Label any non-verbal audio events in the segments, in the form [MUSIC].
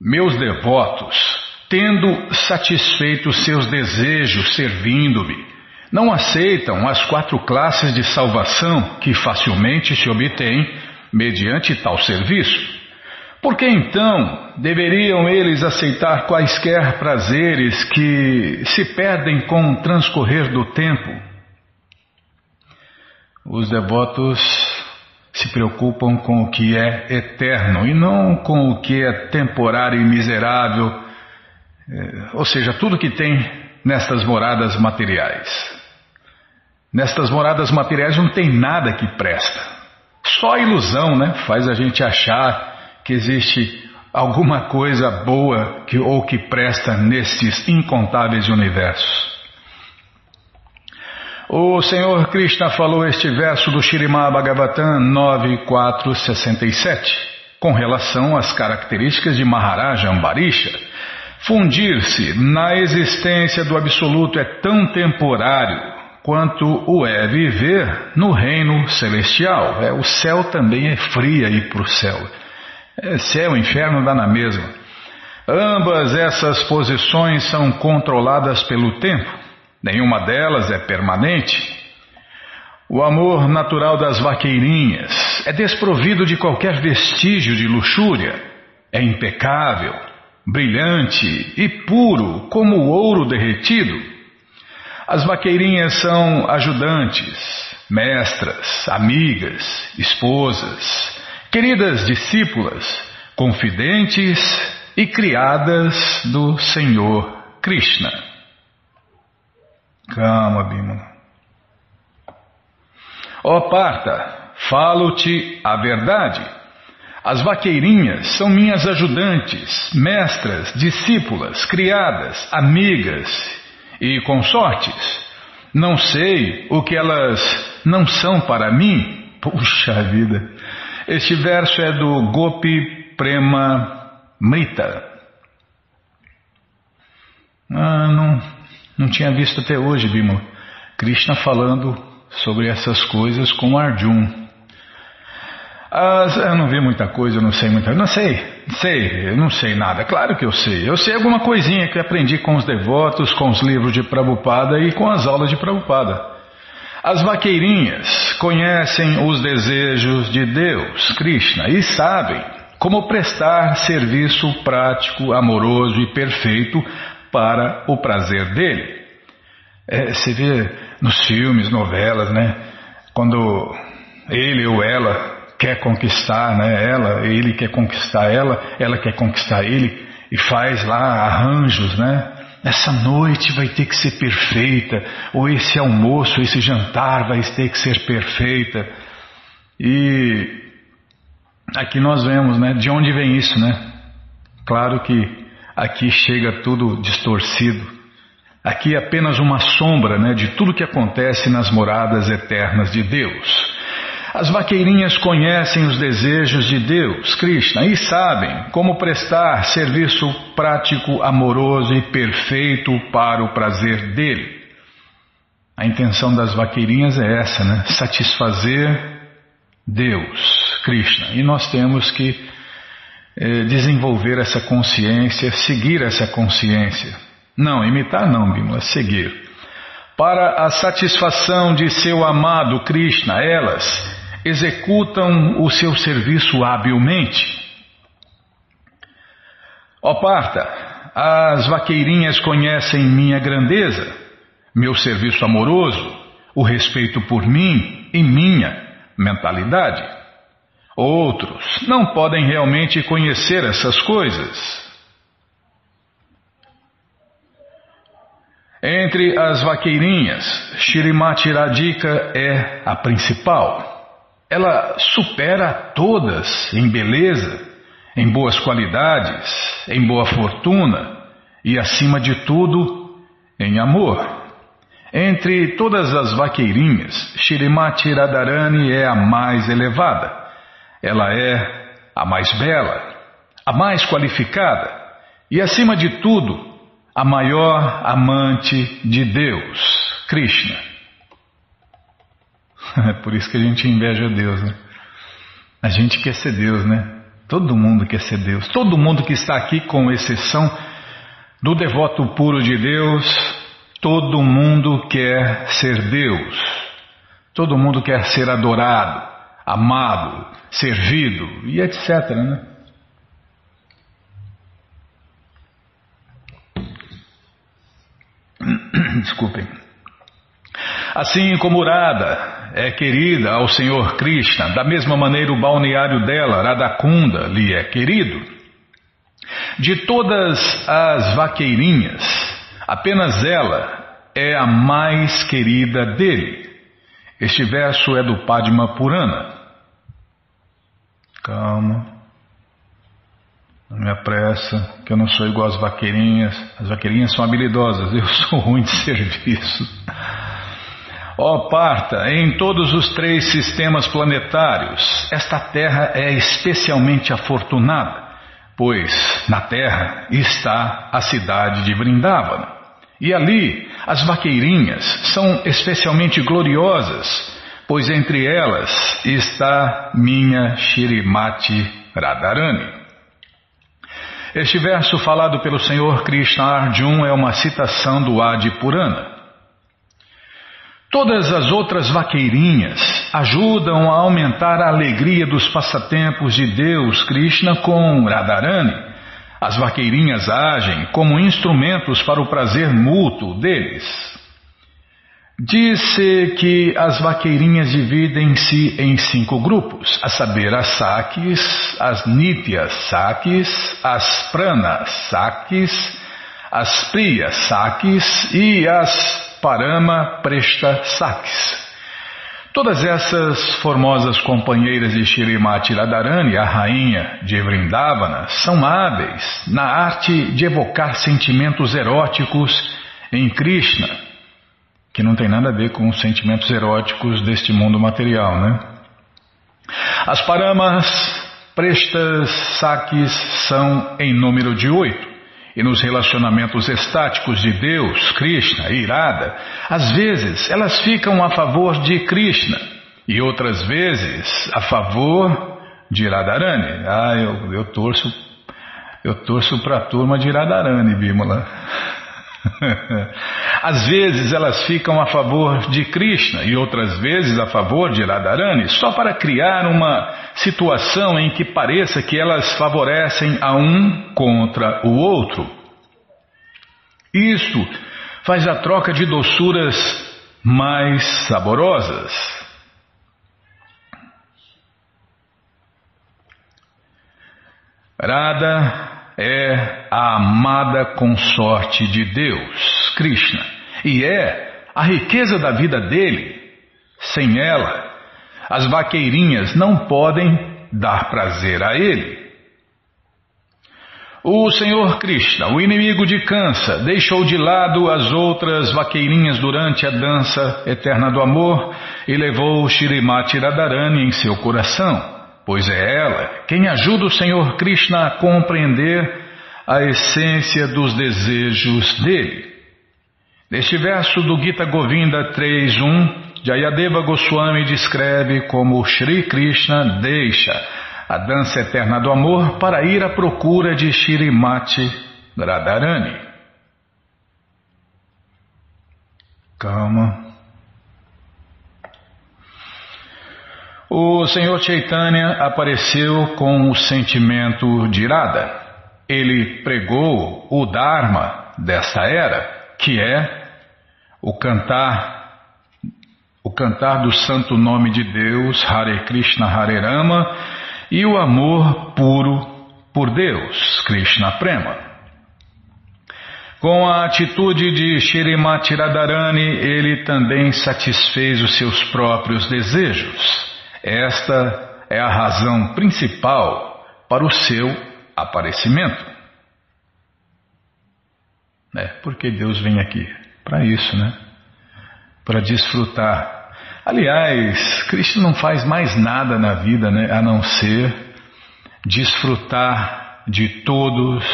Meus devotos, tendo satisfeito seus desejos servindo-me, não aceitam as quatro classes de salvação que facilmente se obtêm mediante tal serviço. Por que então deveriam eles aceitar quaisquer prazeres que se perdem com o transcorrer do tempo? Os devotos se preocupam com o que é eterno e não com o que é temporário e miserável, é, ou seja, tudo que tem nestas moradas materiais. Nestas moradas materiais não tem nada que presta. Só ilusão né, faz a gente achar que existe alguma coisa boa que, ou que presta nestes incontáveis universos. O Senhor Krishna falou este verso do Shirimá Bhagavatam 9467 com relação às características de Maharaja Ambarisha. Fundir-se na existência do Absoluto é tão temporário quanto o é viver no reino celestial. É, o céu também é frio ir para o céu. É, céu e inferno dá na mesma. Ambas essas posições são controladas pelo tempo Nenhuma delas é permanente. O amor natural das vaqueirinhas é desprovido de qualquer vestígio de luxúria. É impecável, brilhante e puro como o ouro derretido. As vaqueirinhas são ajudantes, mestras, amigas, esposas, queridas discípulas, confidentes e criadas do Senhor Krishna. Calma, Bimala. Ó oh, Parta, falo-te a verdade. As vaqueirinhas são minhas ajudantes, mestras, discípulas, criadas, amigas e consortes. Não sei o que elas não são para mim. Puxa vida! Este verso é do Gopi Prema Mrita. Ah, não, não tinha visto até hoje, Bima. Krishna falando sobre essas coisas com Arjun. As, eu não vi muita coisa, eu não sei muita Não sei, sei, eu não sei nada. Claro que eu sei. Eu sei alguma coisinha que aprendi com os devotos, com os livros de Prabhupada e com as aulas de Prabhupada. As vaqueirinhas conhecem os desejos de Deus, Krishna, e sabem como prestar serviço prático, amoroso e perfeito para o prazer dele. É, você vê nos filmes, novelas, né? Quando ele ou ela quer conquistar, né? Ela, ele quer conquistar ela, ela quer conquistar ele e faz lá arranjos, né? Essa noite vai ter que ser perfeita, ou esse almoço, esse jantar vai ter que ser perfeita. E aqui nós vemos, né? De onde vem isso, né? Claro que aqui chega tudo distorcido. Aqui é apenas uma sombra né, de tudo que acontece nas moradas eternas de Deus. As vaqueirinhas conhecem os desejos de Deus, Krishna, e sabem como prestar serviço prático, amoroso e perfeito para o prazer dele. A intenção das vaqueirinhas é essa, né? Satisfazer Deus, Krishna. E nós temos que desenvolver essa consciência, seguir essa consciência. Não, imitar não, Bimala, seguir. Para a satisfação de seu amado Krishna, elas executam o seu serviço habilmente. Ó Parta, as vaqueirinhas conhecem minha grandeza, meu serviço amoroso, o respeito por mim e minha mentalidade. Outros não podem realmente conhecer essas coisas. Entre as vaqueirinhas, Shirimati Radhika é a principal. Ela supera todas em beleza, em boas qualidades, em boa fortuna e, acima de tudo, em amor. Entre todas as vaqueirinhas, Shirimati Radharani é a mais elevada. Ela é a mais bela, a mais qualificada e, acima de tudo, a maior amante de Deus, Krishna. [LAUGHS] É por isso que a gente inveja Deus, né? A gente quer ser Deus, né? Todo mundo quer ser Deus. Todo mundo que está aqui, com exceção do devoto puro de Deus, todo mundo quer ser Deus. Todo mundo quer ser adorado, amado, servido e etc. Né? [CLEARS THROAT] Desculpem. Assim como Radha é querida ao Senhor Krishna, da mesma maneira o balneário dela, Radhakunda, lhe é querido. De todas as vaqueirinhas, apenas ela é a mais querida dele. Este verso é do Padma Purana. Calma. Não me apressa, que eu não sou igual às vaqueirinhas. As vaqueirinhas são habilidosas, eu [LAUGHS] sou ruim de serviço. Ó oh, Parta, em todos os três sistemas planetários, esta Terra é especialmente afortunada, pois na Terra está a cidade de Vrindavana. E ali as vaqueirinhas são especialmente gloriosas, pois entre elas está minha Shirimati Radharani. Este verso falado pelo Senhor Krishna Arjun é uma citação do Adi Purana. Todas as outras vaqueirinhas ajudam a aumentar a alegria dos passatempos de Deus Krishna com Radharani. As vaqueirinhas agem como instrumentos para o prazer mútuo deles. Diz-se que as vaqueirinhas dividem-se em cinco grupos, a saber, as sakis, as nityas sakis, as pranas sakis, as priyas sakis e as Parama Presta Sakis. Todas essas formosas companheiras de Shirimati Radharani, a rainha de Vrindavana, são hábeis na arte de evocar sentimentos eróticos em Krishna, que não tem nada a ver com os sentimentos eróticos deste mundo material, né? As Paramas Prestas Sakis são em número de oito e nos relacionamentos estáticos de Deus, Krishna e Irada, às vezes elas ficam a favor de Krishna e outras vezes a favor de Radharani. Ah, eu, eu torço eu torço para a turma de Radharani, Bímola. [LAUGHS] Às vezes elas ficam a favor de Krishna e outras vezes a favor de Radharani, só para criar uma situação em que pareça que elas favorecem a um contra o outro. Isto faz a troca de doçuras mais saborosas. Radha é a amada consorte de Deus, Krishna, e é a riqueza da vida dele. Sem ela, as vaqueirinhas não podem dar prazer a ele. O Senhor Krishna, o inimigo de Kansa, deixou de lado as outras vaqueirinhas durante a dança eterna do amor e levou Shirimati Radharani em seu coração pois é ela quem ajuda o Senhor Krishna a compreender a essência dos desejos dele. Neste verso do Gita Govinda 3.1, Jayadeva Goswami descreve como Shri Krishna deixa a dança eterna do amor para ir à procura de Shirimati Radharani. Calma. O Senhor Chaitanya apareceu com o sentimento de irada. Ele pregou o Dharma desta era, que é o cantar o cantar do santo nome de Deus, Hare Krishna Hare Rama, e o amor puro por Deus, Krishna Prema. Com a atitude de Shirimati Radharani, ele também satisfez os seus próprios desejos. Esta é a razão principal para o seu aparecimento. É, porque Deus vem aqui? Para isso, né? Para desfrutar. Aliás, Cristo não faz mais nada na vida, né? A não ser desfrutar de todos,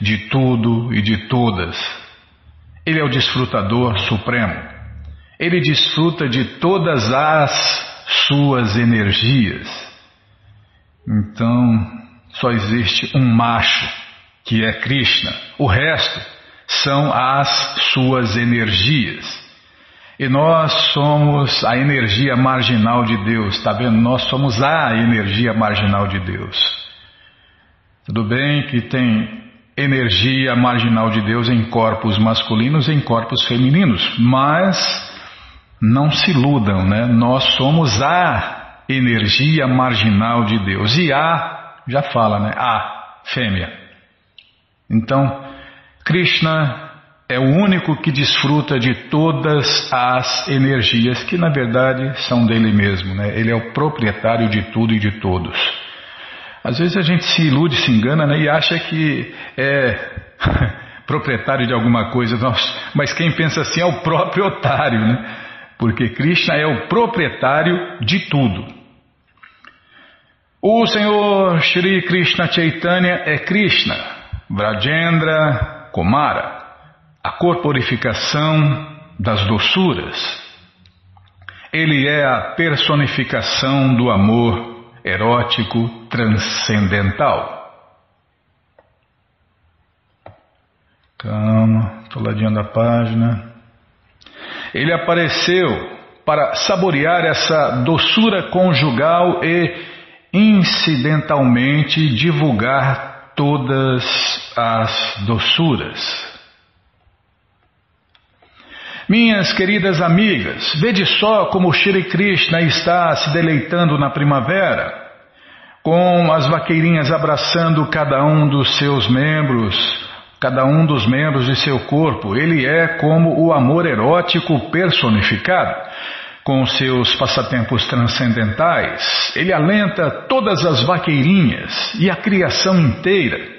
de tudo e de todas. Ele é o desfrutador supremo. Ele desfruta de todas as suas energias. Então, só existe um macho, que é Krishna. O resto são as suas energias. E nós somos a energia marginal de Deus, está vendo? Nós somos a energia marginal de Deus. Tudo bem que tem energia marginal de Deus em corpos masculinos e em corpos femininos, mas não se iludam, né? Nós somos a energia marginal de Deus. E a, já fala, né? A, fêmea. Então, Krishna é o único que desfruta de todas as energias que na verdade são dele mesmo, né? Ele é o proprietário de tudo e de todos. Às vezes a gente se ilude, se engana né? e acha que é [LAUGHS] proprietário de alguma coisa, mas quem pensa assim é o próprio otário, né? Porque Krishna é o proprietário de tudo. O Senhor Shri Krishna Chaitanya é Krishna, Vrajendra Kumara, a corporificação das doçuras. Ele é a personificação do amor erótico transcendental. Calma, estou ladinho a página. Ele apareceu para saborear essa doçura conjugal e incidentalmente divulgar todas as doçuras. Minhas queridas amigas, vede só como Shri Krishna está se deleitando na primavera, com as vaqueirinhas abraçando cada um dos seus membros, cada um dos membros de seu corpo. Ele é como o amor erótico personificado. Com seus passatempos transcendentais, ele alenta todas as vaqueirinhas e a criação inteira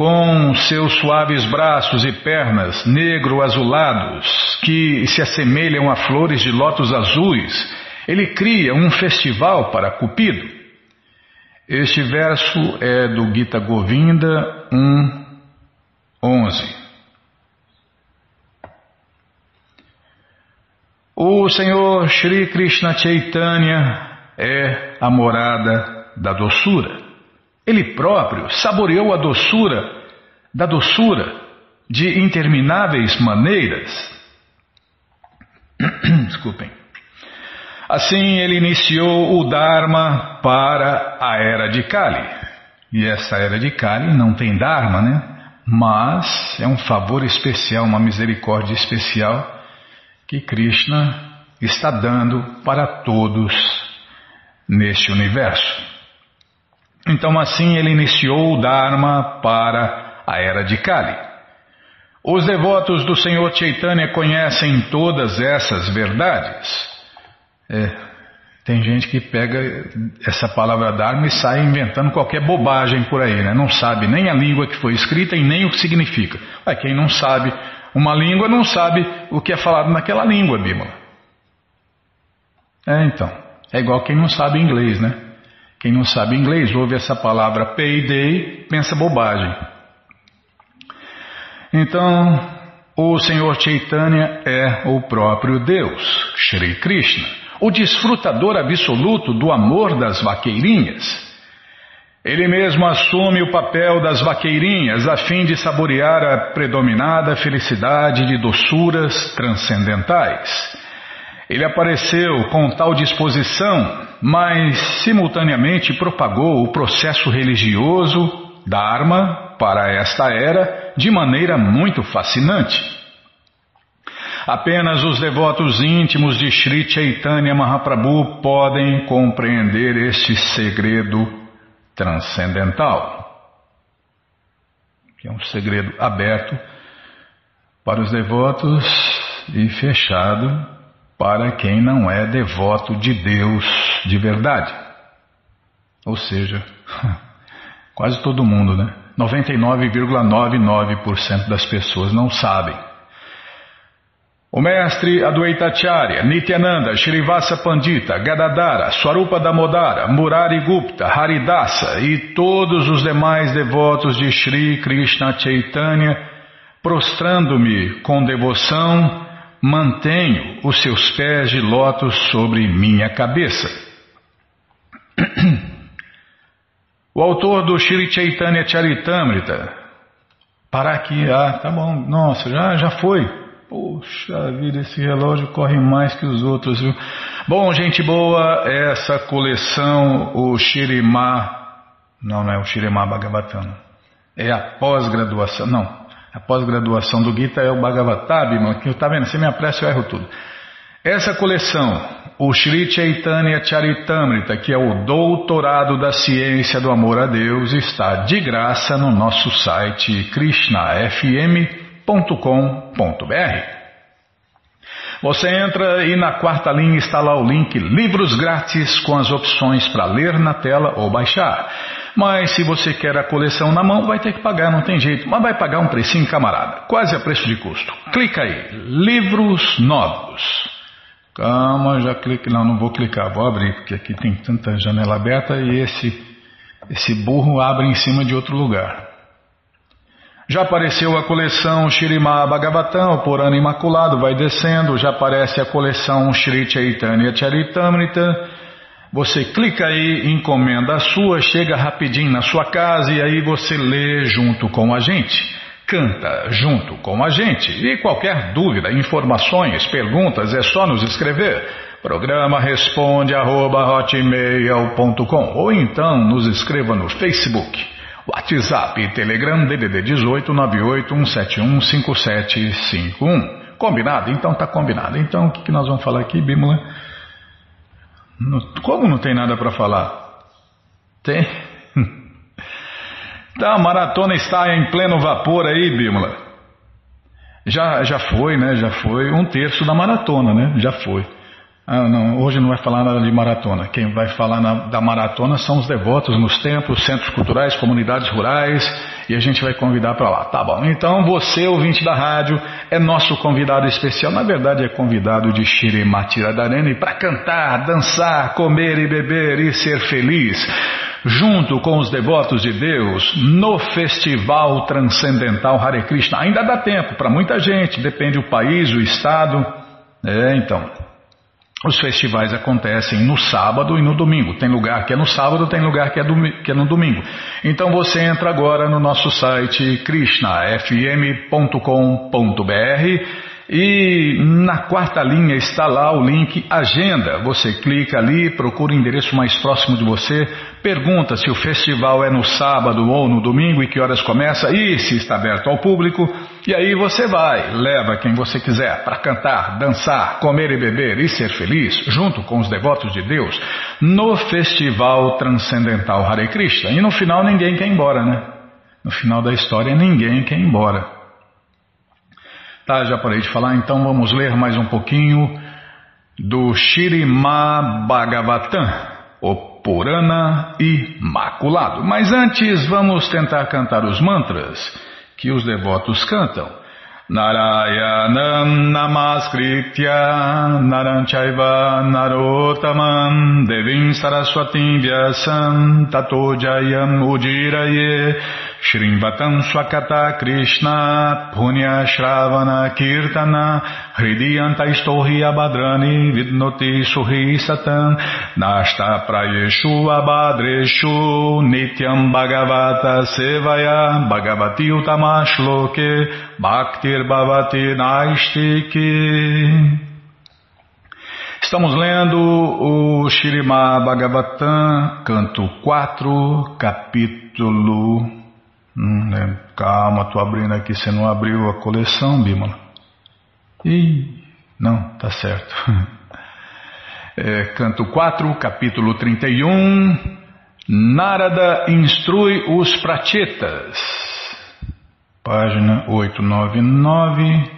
com seus suaves braços e pernas negro-azulados, que se assemelham a flores de lótus azuis, ele cria um festival para Cupido. Este verso é do Gita Govinda 1, 11. O Senhor Shri Krishna Chaitanya é a morada da doçura. Ele próprio saboreou a doçura da doçura de intermináveis maneiras. [COUGHS] Desculpem. Assim ele iniciou o Dharma para a era de Kali. E essa era de Kali não tem Dharma, né? Mas é um favor especial, uma misericórdia especial que Krishna está dando para todos neste universo. Então, assim, ele iniciou o Dharma para a era de Kali. Os devotos do Senhor Chaitanya conhecem todas essas verdades. É, tem gente que pega essa palavra Dharma e sai inventando qualquer bobagem por aí, né? Não sabe nem a língua que foi escrita e nem o que significa. Mas quem não sabe uma língua não sabe o que é falado naquela língua, Bímola. É, então. É igual quem não sabe inglês, né? Quem não sabe inglês ouve essa palavra payday, pensa bobagem. Então, o Senhor Chaitanya é o próprio Deus, Shri Krishna, o desfrutador absoluto do amor das vaqueirinhas. Ele mesmo assume o papel das vaqueirinhas a fim de saborear a predominada felicidade de doçuras transcendentais. Ele apareceu com tal disposição, mas simultaneamente propagou o processo religioso Dharma para esta era de maneira muito fascinante. Apenas os devotos íntimos de Sri Chaitanya Mahaprabhu podem compreender este segredo transcendental, que é um segredo aberto para os devotos e fechado para quem não é devoto de Deus de verdade. Ou seja, [LAUGHS] quase todo mundo, né? 99,99% das pessoas não sabem. O mestre Adwaitacharya, Nityananda, Shrivasa Pandita, Gadadara, Swarupa Damodara, Murari Gupta, Haridasa e todos os demais devotos de Shri Krishna Chaitanya, prostrando-me com devoção, mantenho os seus pés de lótus sobre minha cabeça. [CLEARS THROAT] O autor do Shri Chaitanya Charitamrita. Parar aqui, ah, tá bom, nossa, já, já foi. Poxa vida, esse relógio corre mais que os outros, viu? Bom, gente boa, essa coleção, o Shirimá, não, não é o Shirimá Bhagavatam, é a pós-graduação, não, a pós-graduação do Gita é o Bhagavatam, irmão, que tá vendo, se me apressa eu erro tudo. Essa coleção, o Sri Chaitanya Charitamrita, que é o doutorado da ciência do amor a Deus, está de graça no nosso site krishnafm.com www.livros.com.br. Você entra e na quarta linha está lá o link Livros Grátis com as opções para ler na tela ou baixar. Mas se você quer a coleção na mão, vai ter que pagar, não tem jeito. Mas vai pagar um precinho, camarada, quase a preço de custo. Clica aí, Livros Novos. Calma, já clique. Não, não vou clicar, vou abrir, porque aqui tem tanta janela aberta e esse, esse burro abre em cima de outro lugar. Já apareceu a coleção Shirimá Bhagavatam, por ano imaculado, vai descendo, já aparece a coleção Shri Chaitanya Charitamrita. Você clica aí, encomenda a sua, chega rapidinho na sua casa e aí você lê junto com a gente. Canta junto com a gente. E qualquer dúvida, informações, perguntas, é só nos escrever. Programa responde arroba, ou então nos escreva no Facebook. WhatsApp e Telegram DDD 18 98171 5751. Combinado? Então tá combinado. Então o que, que nós vamos falar aqui, Bímola? Como não tem nada para falar? Tem. [LAUGHS] Tá, a maratona está em pleno vapor aí, Bímola. Já, já foi, né? Já foi um terço da maratona, né? Já foi. Ah, não, hoje não vai falar nada de maratona. Quem vai falar na, da maratona são os devotos nos templos, centros culturais, comunidades rurais e a gente vai convidar para lá. Tá bom. Então você, ouvinte da rádio, é nosso convidado especial. Na verdade, é convidado de Shirimati Radharani para cantar, dançar, comer e beber e ser feliz. Junto com os devotos de Deus no Festival Transcendental Hare Krishna. Ainda dá tempo para muita gente, depende do país, o estado. É, então. Os festivais acontecem no sábado e no domingo. Tem lugar que é no sábado, tem lugar que é, que é no domingo. Então você entra agora no nosso site krishnafm.com.br e na quarta linha está lá o link Agenda. Você clica ali, procura o endereço mais próximo de você, pergunta se o festival é no sábado ou no domingo e que horas começa e se está aberto ao público. E aí você vai, leva quem você quiser para cantar, dançar, comer e beber e ser feliz, junto com os devotos de Deus, no Festival Transcendental Hare Krishna. E no final ninguém quer ir embora, né? No final da história ninguém quer ir embora. Tá, já parei de falar, então vamos ler mais um pouquinho do Shirima Bhagavatam, o Purana Imaculado. Mas antes vamos tentar cantar os mantras que os devotos cantam. Narayanam Namaskritya Naranchaiva Narotaman Devim Saraswatim Vyasam Tato Jayam Ujiraye Shrimvatam Swakata Krishna Punya Shravana Kirtana Hridiyanta Istohi Abadrani Vidnoti Suhi Satan Nasta Prayeshu Abadreshu Nityam Bhagavata Sevaya Bhagavati Utamashloke Bhaktir Bhavati Naistiki. Estamos lendo o Shirima Bhagavatam, canto 4, capítulo Hum, né? Calma, tô abrindo aqui. Você não abriu a coleção, Bímola? Ih, não, tá certo. [LAUGHS] É, canto 4, capítulo 31. Narada instrui os prachetas. Página 899,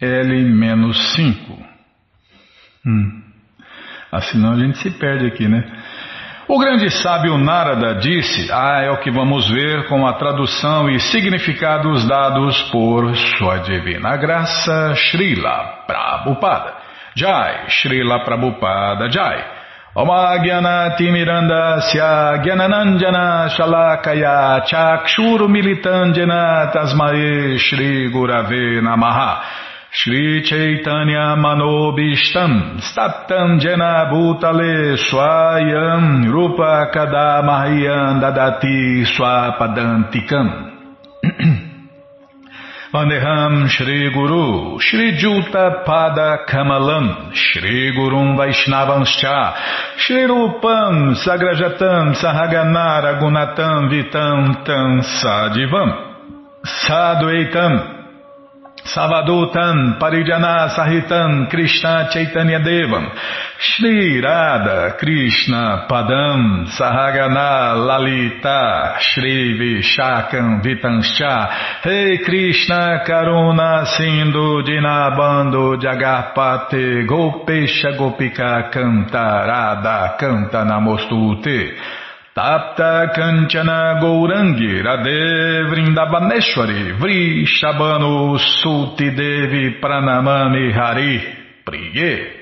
L-5. Hum. Assim a gente se perde aqui, né? O grande sábio Narada disse: Ah, é o que vamos ver com a tradução e significados dados por Sua Divina Graça Srila Prabhupada. Jai, Srila Prabhupada Jai. Oma Mirandasya Gyananandjana Shalakaya Chakshuru Militandjana Tasmae Shri Gurave Namaha Shri Chaitanya Manobishtam Staptam Jena Bhutale Swayam Rupa Kadamahyam Dadati Swapadantikam. [CLEARS THROAT] Vandeham Shri Guru Shri Juta Pada Kamalam Shri Gurum Vaishnavanscha Shri Rupam Sagrajatam Sahaganara Gunatam Vitam Tam Sadivam Sadhuaitam Savadutam Parijana Sahitam Krishna Chaitanya Devam. Shri Radha Krishna Padam Sahagana Lalita Shri Vishakam Vitanscha. Rei Krishna Karuna Sindhu Dinabando Jagarpate Gopesha Gopika Canta Radha Canta Namostute Tapta Kanchana Gourangi Radhe Vrindavaneshwari Vri Shabano Suti Devi Pranamani Hari Priye.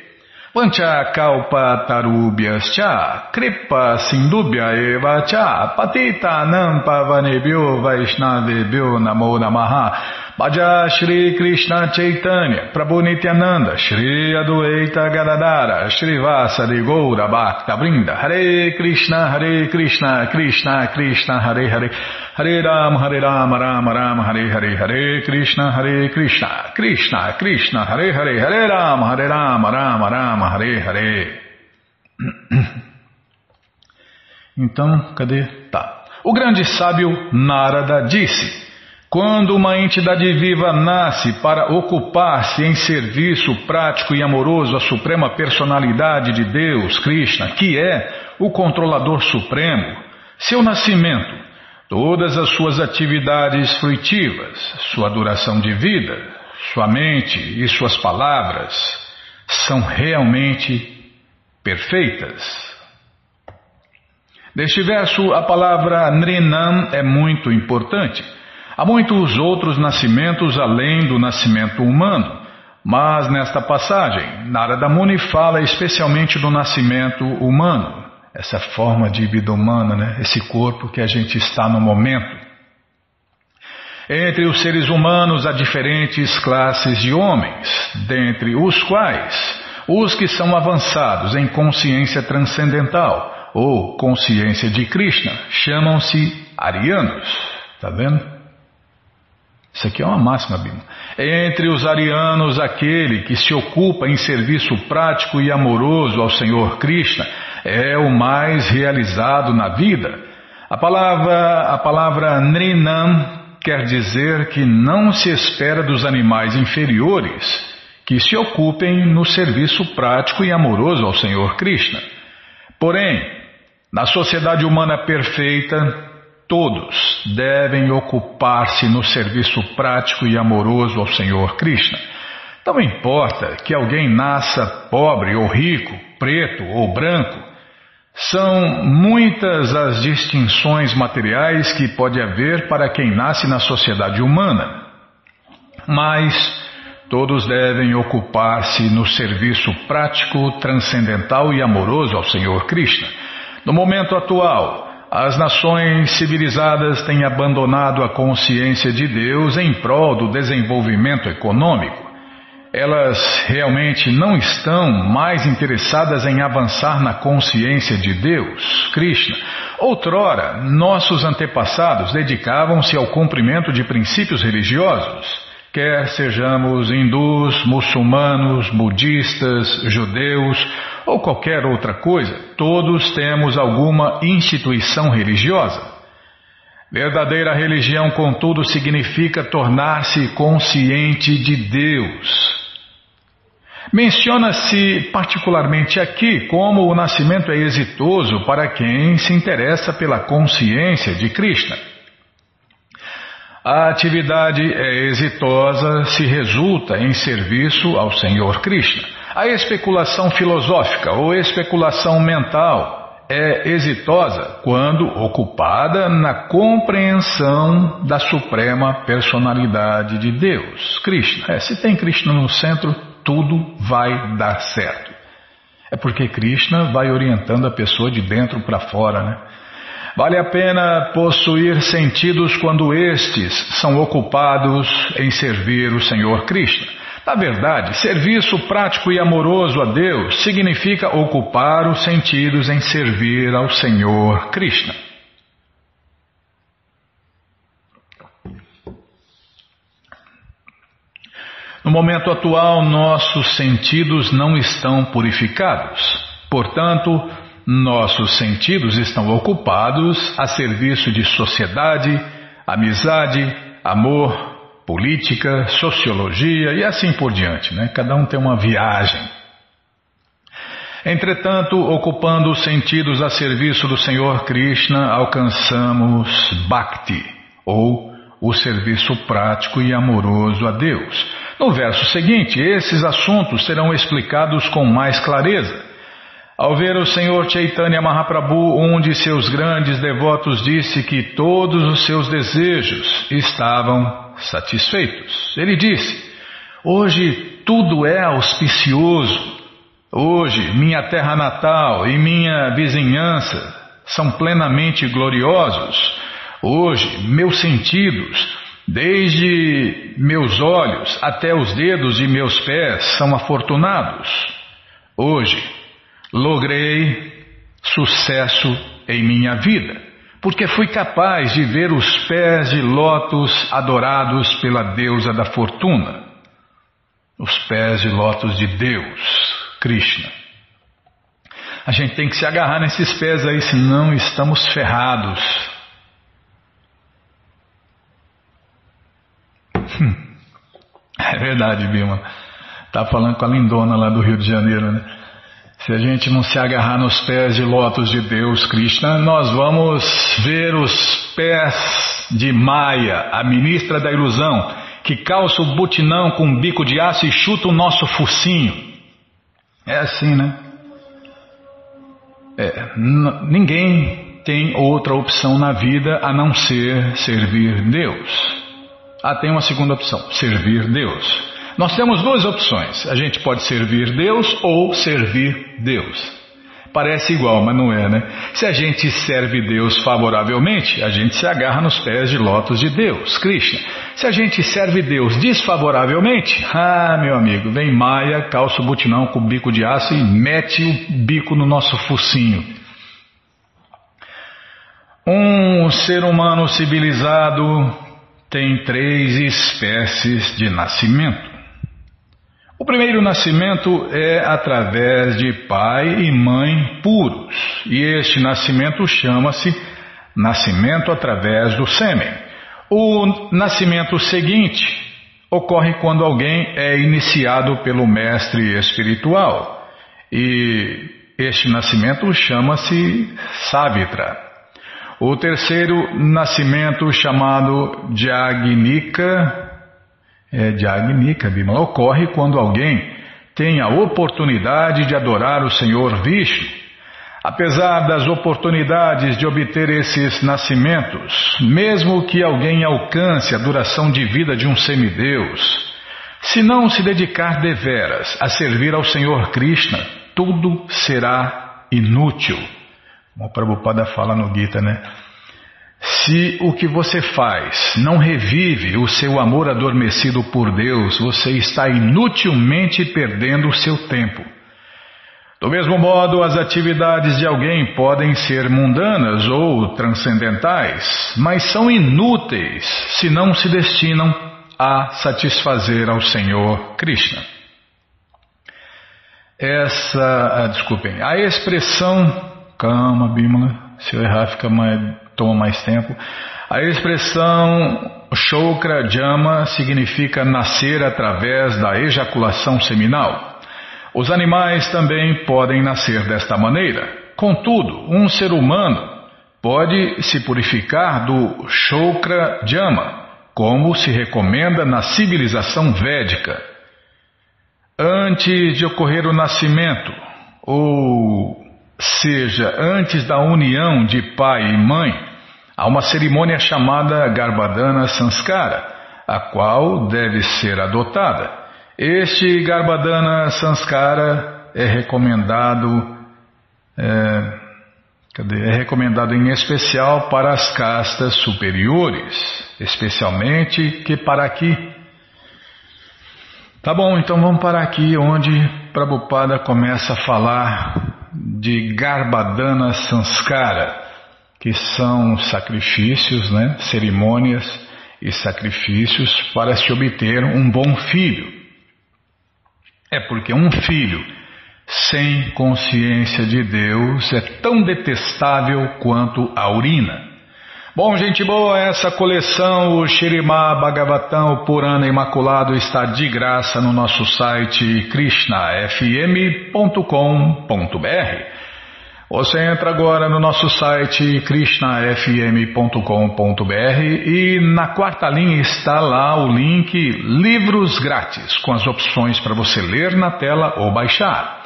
Pancha Kalpa Tarubhyas Cha Kripa Sindubhya Eva Cha Patita Nampa Vanebhyo Vaishnavebhyo Namo Namaha Bhaja Shri Krishna Chaitanya, Prabhu Nityananda, Shri Adueita Gadadara, Shri Vasari Goura Bhakta Brinda, Hare Krishna, Hare Krishna, Krishna Krishna, Hare Hare, Hare Ram, Hare Ram, Ram Ram, Hare Hare, Hare Krishna, Hare Krishna, Krishna Krishna, Hare Hare, Hare Ram, Hare Ram, Ram Ram, Hare Hare. [CLEARS THROAT] Então, cadê? Tá. O grande sábio Narada disse. Quando uma entidade viva nasce para ocupar-se em serviço prático e amoroso à Suprema Personalidade de Deus, Krishna, que é o controlador supremo, seu nascimento, todas as suas atividades fruitivas, sua duração de vida, sua mente e suas palavras são realmente perfeitas. Neste verso, a palavra Nrinam é muito importante Há muitos outros nascimentos além do nascimento humano, mas nesta passagem, Narada Muni fala especialmente do nascimento humano, essa forma de vida humana, né? esse corpo que a gente está no momento. Entre os seres humanos há diferentes classes de homens, dentre os quais os que são avançados em consciência transcendental ou consciência de Krishna chamam-se arianos. Está vendo? Isso aqui é uma máxima, Bima. Entre os arianos, aquele que se ocupa em serviço prático e amoroso ao Senhor Krishna é o mais realizado na vida. A palavra, a palavra Nrinam quer dizer que não se espera dos animais inferiores que se ocupem no serviço prático e amoroso ao Senhor Krishna. Porém, na sociedade humana perfeita, Todos devem ocupar-se no serviço prático e amoroso ao Senhor Krishna. Não importa que alguém nasça pobre ou rico, preto ou branco, são muitas as distinções materiais que pode haver para quem nasce na sociedade humana. Mas todos devem ocupar-se no serviço prático, transcendental e amoroso ao Senhor Krishna. No momento atual, as nações civilizadas têm abandonado a consciência de Deus em prol do desenvolvimento econômico. Elas realmente não estão mais interessadas em avançar na consciência de Deus, Krishna. Outrora, nossos antepassados dedicavam-se ao cumprimento de princípios religiosos. Quer sejamos hindus, muçulmanos, budistas, judeus ou qualquer outra coisa, todos temos alguma instituição religiosa. Verdadeira religião, contudo, significa tornar-se consciente de Deus. Menciona-se particularmente aqui como o nascimento é exitoso para quem se interessa pela consciência de Krishna. A atividade é exitosa se resulta em serviço ao Senhor Krishna. A especulação filosófica ou especulação mental é exitosa quando ocupada na compreensão da suprema personalidade de Deus, Krishna. É, se tem Krishna no centro, tudo vai dar certo. É porque Krishna vai orientando a pessoa de dentro para fora, né? Vale a pena possuir sentidos quando estes são ocupados em servir o Senhor Krishna. Na verdade, serviço prático e amoroso a Deus significa ocupar os sentidos em servir ao Senhor Krishna. No momento atual, nossos sentidos não estão purificados. Portanto, nossos sentidos estão ocupados a serviço de sociedade, amizade, amor, política, sociologia e assim por diante. Né? Cada um tem uma viagem. Entretanto, ocupando os sentidos a serviço do Senhor Krishna, alcançamos Bhakti, ou o serviço prático e amoroso a Deus. No verso seguinte, esses assuntos serão explicados com mais clareza. Ao ver o Senhor Chaitanya Mahaprabhu, um de seus grandes devotos disse que todos os seus desejos estavam satisfeitos. Ele disse: Hoje tudo é auspicioso. Hoje minha terra natal e minha vizinhança são plenamente gloriosos. Hoje meus sentidos, desde meus olhos até os dedos de meus pés, são afortunados. Hoje logrei sucesso em minha vida, porque fui capaz de ver os pés de lótus adorados pela deusa da fortuna, os pés de lótus de Deus, Krishna. A gente tem que se agarrar nesses pés aí, senão estamos ferrados. Hum. É verdade, Bima. Tá falando com a lindona lá do Rio de Janeiro, né? Se a gente não se agarrar nos pés de lótus de Deus, Krishna, nós vamos ver os pés de Maya, a ministra da ilusão, que calça o butinão com um bico de aço e chuta o nosso focinho. É assim, né? É, ninguém tem outra opção na vida a não ser servir Deus. Ah, tem uma segunda opção: servir Deus. Nós temos duas opções. A gente pode servir Deus ou servir Deus. Parece igual, mas não é, né? Se a gente serve Deus favoravelmente, a gente se agarra nos pés de lótus de Deus, Krishna. Se a gente serve Deus desfavoravelmente, ah, meu amigo, vem Maia, calça o butinão com bico de aço e mete o bico no nosso focinho. Um ser humano civilizado tem três espécies de nascimento. O primeiro nascimento é através de pai e mãe puros, e este nascimento chama-se nascimento através do sêmen. O nascimento seguinte ocorre quando alguém é iniciado pelo mestre espiritual, e este nascimento chama-se Savitra. O terceiro nascimento, chamado Jagnika, é, de Agnika, ocorre quando alguém tem a oportunidade de adorar o Senhor Vishnu. Apesar das oportunidades de obter esses nascimentos, mesmo que alguém alcance a duração de vida de um semideus, se não se dedicar deveras a servir ao Senhor Krishna, tudo será inútil. Como o Prabhupada fala no Gita, né? Se o que você faz não revive o seu amor adormecido por Deus, você está inutilmente perdendo o seu tempo. Do mesmo modo, as atividades de alguém podem ser mundanas ou transcendentais, mas são inúteis se não se destinam a satisfazer ao Senhor Krishna. Essa, ah, desculpem, a expressão, calma, Bímola, se eu errar fica mais toma mais tempo. A expressão Shokra Jama significa nascer através da ejaculação seminal. Os animais também podem nascer desta maneira. Contudo, um ser humano pode se purificar do Shokra Jama, como se recomenda na civilização védica. Antes de ocorrer o nascimento, ou seja, antes da união de pai e mãe, Há uma cerimônia chamada Garbadana Sanskara, a qual deve ser adotada. Este Garbadana Sanskara é recomendado, é, é recomendado em especial para as castas superiores, especialmente que para aqui. Tá bom, então vamos parar aqui onde Prabhupada começa a falar de Garbhadana Sanskara, que são sacrifícios, né, cerimônias e sacrifícios para se obter um bom filho. É porque um filho sem consciência de Deus é tão detestável quanto a urina. Bom, gente boa, essa coleção, o Shirimá Bhagavatam, o Purana Imaculado, está de graça no nosso site krishnafm.com.br. Você entra agora no nosso site krishnafm.com.br e na quarta linha está lá o link Livros Grátis, com as opções para você ler na tela ou baixar.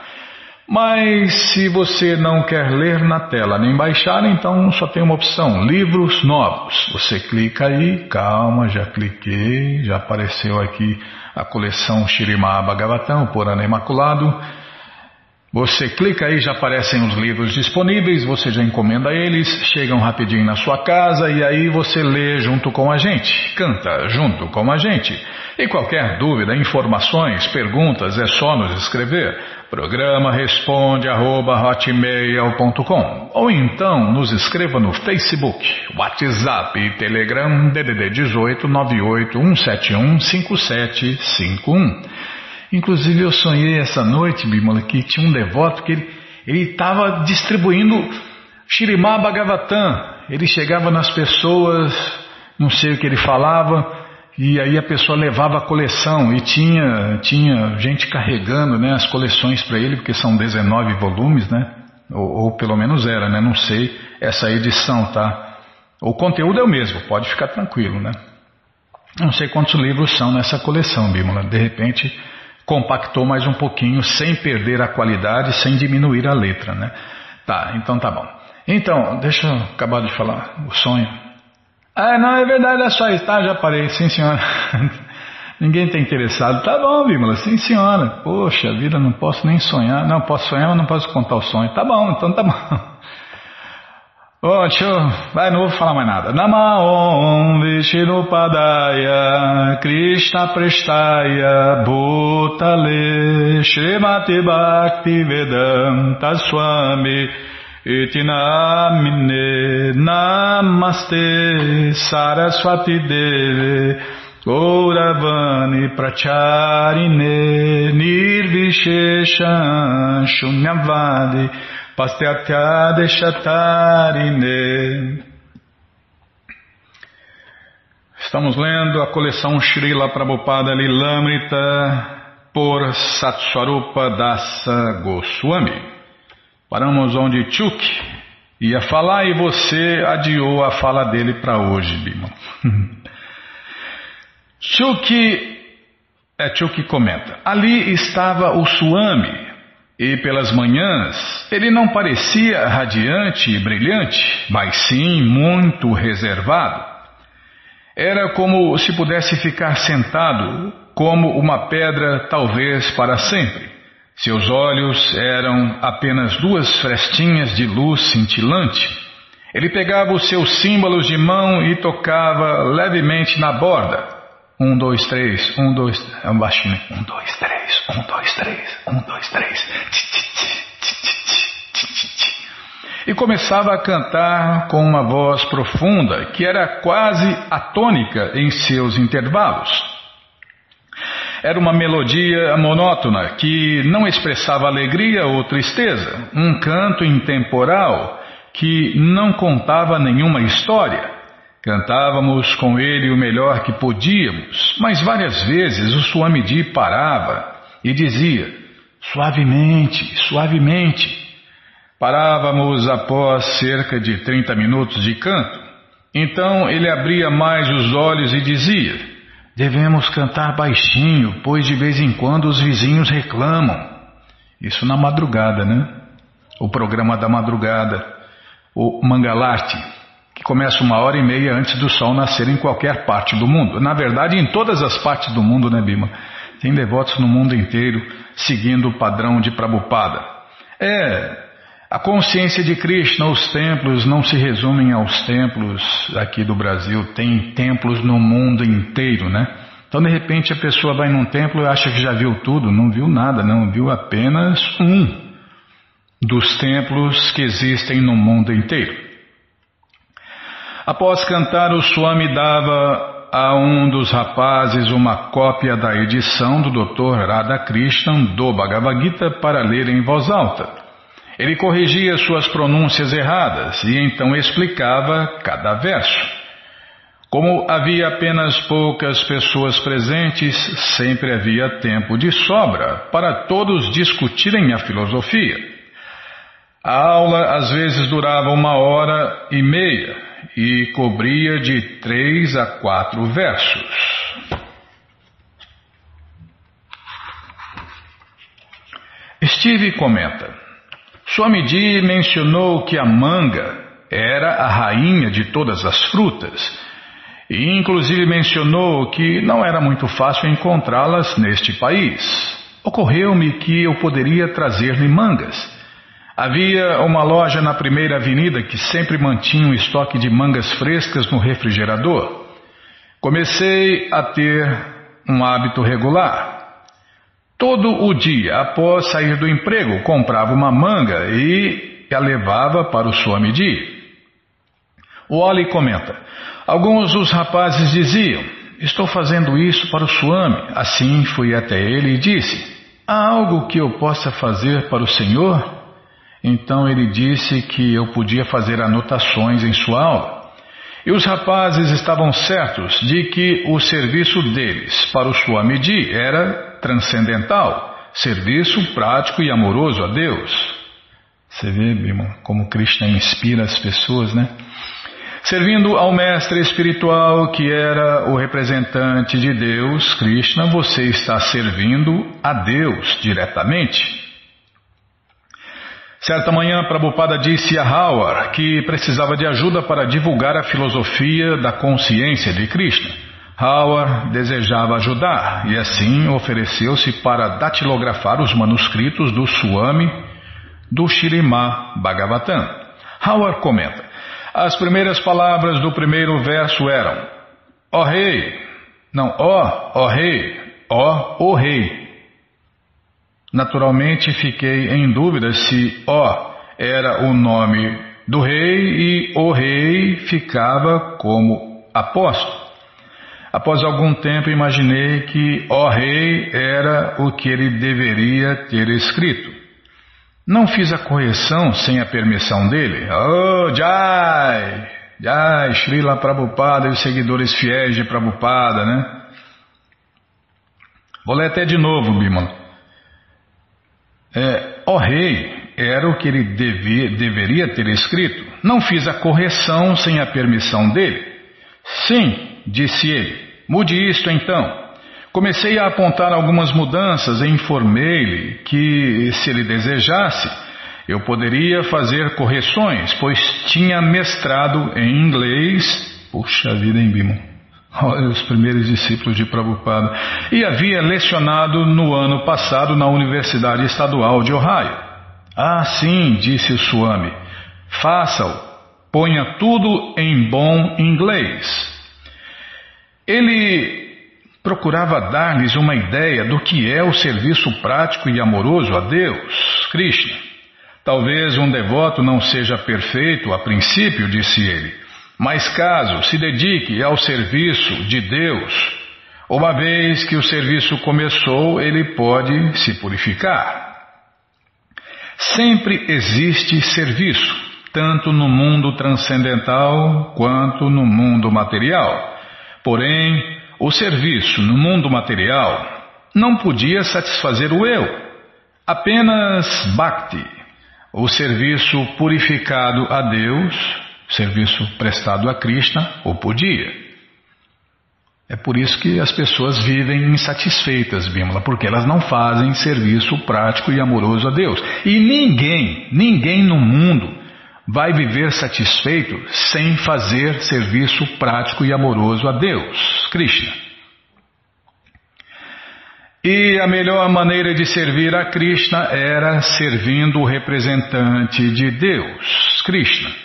Mas se você não quer ler na tela nem baixar, então só tem uma opção: livros novos. Você clica aí, calma, já cliquei, já apareceu aqui a coleção Shirimá Bhagavatam, Purana Imaculado. Você clica aí, já aparecem os livros disponíveis, você já encomenda eles, chegam rapidinho na sua casa e aí você lê junto com a gente, canta junto com a gente. E qualquer dúvida, informações, perguntas, é só nos escrever. Programa responde arroba ou então nos escreva no Facebook, WhatsApp e Telegram DDD 18 98 171 5751. Inclusive eu sonhei essa noite, Bimala, que tinha um devoto que ele estava distribuindo Shirimá Bhagavatam. Ele chegava nas pessoas, não sei o que ele falava, e aí a pessoa levava a coleção e tinha, tinha gente carregando né, as coleções para ele, porque são 19 volumes, né? Ou, ou, pelo menos era, né? Não sei essa edição, tá? O conteúdo é o mesmo, pode ficar tranquilo, né? Não sei quantos livros são nessa coleção, Bímola. De repente compactou mais um pouquinho, sem perder a qualidade, sem diminuir a letra, né? Tá, então tá bom. Então, deixa eu acabar de falar o sonho. Ah, não, é verdade, é só isso. Tá, já parei, sim senhora. [LAUGHS] Ninguém está interessado. Tá bom, Bímola, sim senhora. Poxa vida, não posso nem sonhar. Não, posso sonhar, mas não posso contar o sonho. Tá bom, então tá bom. [LAUGHS] Deixa eu... Vai, não vou falar mais nada. Namaon Vishnupadaya Krishna Prestaya Bhutale Srimati Bhakti Vedanta Swami Itinamine Namaste Saraswati Deve Gauravani Pracharine Nirvisheshan Shunyavadi Pastyatya Deshatarine Estamos lendo a coleção Srila Prabhupada Lilamrita por Satswarupa Dasa Goswami. Paramos onde Chuk ia falar e você adiou a fala dele para hoje, Bima. [LAUGHS] Chuk, é, Chuk comenta: Ali estava o Suami e pelas manhãs ele não parecia radiante e brilhante, mas sim muito reservado. Era como se pudesse ficar sentado como uma pedra, talvez para sempre. Seus olhos eram apenas duas frestinhas de luz cintilante. Ele pegava os seus símbolos de mão e tocava levemente na borda. Um, dois, três, um, dois, é um baixinho. Um, dois, três, um, dois, três, um, dois, três. E começava a cantar com uma voz profunda que era quase atônica em seus intervalos. Era uma melodia monótona que não expressava alegria ou tristeza, um canto intemporal que não contava nenhuma história. Cantávamos com ele o melhor que podíamos, mas várias vezes o Swamiji parava e dizia: suavemente, suavemente. Parávamos após cerca de 30 minutos de canto. Então ele abria mais os olhos e dizia: Devemos cantar baixinho, pois de vez em quando os vizinhos reclamam. Isso na madrugada, né? O programa da madrugada, o Mangalarte, que começa uma hora e meia antes do sol nascer em qualquer parte do mundo. Na verdade, em todas as partes do mundo, né, Bima? Tem devotos no mundo inteiro seguindo o padrão de Prabhupada. É, a consciência de Krishna, os templos não se resumem aos templos aqui do Brasil, tem templos no mundo inteiro, né? Então, de repente, a pessoa vai num templo e acha que já viu tudo, não viu nada, não, viu apenas um dos templos que existem no mundo inteiro. Após cantar, o Swami dava a um dos rapazes uma cópia da edição do Dr. Radhakrishnan do Bhagavad Gita para ler em voz alta. Ele corrigia suas pronúncias erradas e então explicava cada verso. Como havia apenas poucas pessoas presentes, sempre havia tempo de sobra para todos discutirem a filosofia. A aula às vezes durava uma hora e meia e cobria de três a quatro versos. Steve comenta: Swamiji mencionou que a manga era a rainha de todas as frutas e inclusive mencionou que não era muito fácil encontrá-las neste país. Ocorreu-me que eu poderia trazer-lhe mangas. Havia uma loja na primeira avenida que sempre mantinha um estoque de mangas frescas no refrigerador. Comecei a ter um hábito regular. Todo o dia, após sair do emprego, comprava uma manga e a levava para o Swamiji. O Oli comenta: Alguns dos rapazes diziam: Estou fazendo isso para o Swami. Assim fui até ele e disse: Há algo que eu possa fazer para o Senhor? Então ele disse que eu podia fazer anotações em sua aula. E os rapazes estavam certos de que o serviço deles para o Swamiji era transcendental, serviço prático e amoroso a Deus. Você vê, Bima, como Krishna inspira as pessoas, né? Servindo ao mestre espiritual que era o representante de Deus, Krishna, você está servindo a Deus diretamente. Certa manhã, Prabhupada disse a Howard que precisava de ajuda para divulgar a filosofia da consciência de Krishna. Howard desejava ajudar e assim ofereceu-se para datilografar os manuscritos do Swami do Shirimá Bhagavatam. Howard comenta: as primeiras palavras do primeiro verso eram: Ó oh, rei, não, ó, oh, ó oh, rei, ó, o rei. Naturalmente fiquei em dúvida se ó era o nome do rei e o rei ficava como apóstolo. Após algum tempo imaginei que ó rei era o que ele deveria ter escrito. Não fiz a correção sem a permissão dele. Oh, Jai! Jai, Srila Prabhupada e os seguidores fiéis de Prabhupada, né? Vou ler até de novo, Bimala. É, ó rei, era o que ele deveria ter escrito. Não fiz a correção sem a permissão dele. Sim, disse ele. Mude isto então. Comecei a apontar algumas mudanças e informei-lhe que, se ele desejasse, eu poderia fazer correções, pois tinha mestrado em inglês. Puxa vida, em Bimo. Os primeiros discípulos de Prabhupada. E havia lecionado no ano passado na Universidade Estadual de Ohio. Ah, sim, disse o Swami. Faça-o. Ponha tudo em bom inglês. Ele procurava dar-lhes uma ideia do que é o serviço prático e amoroso a Deus, Krishna. Talvez um devoto não seja perfeito a princípio, disse ele, mas caso se dedique ao serviço de Deus, uma vez que o serviço começou, ele pode se purificar. Sempre existe serviço, tanto no mundo transcendental quanto no mundo material. Porém, o serviço no mundo material não podia satisfazer o eu, apenas bhakti, o serviço purificado a Deus, serviço prestado a Krishna, o podia. É por isso que as pessoas vivem insatisfeitas, Bimala, porque elas não fazem serviço prático e amoroso a Deus. E ninguém, ninguém no mundo vai viver satisfeito sem fazer serviço prático e amoroso a Deus, Krishna. E a melhor maneira de servir a Krishna era servindo o representante de Deus, Krishna.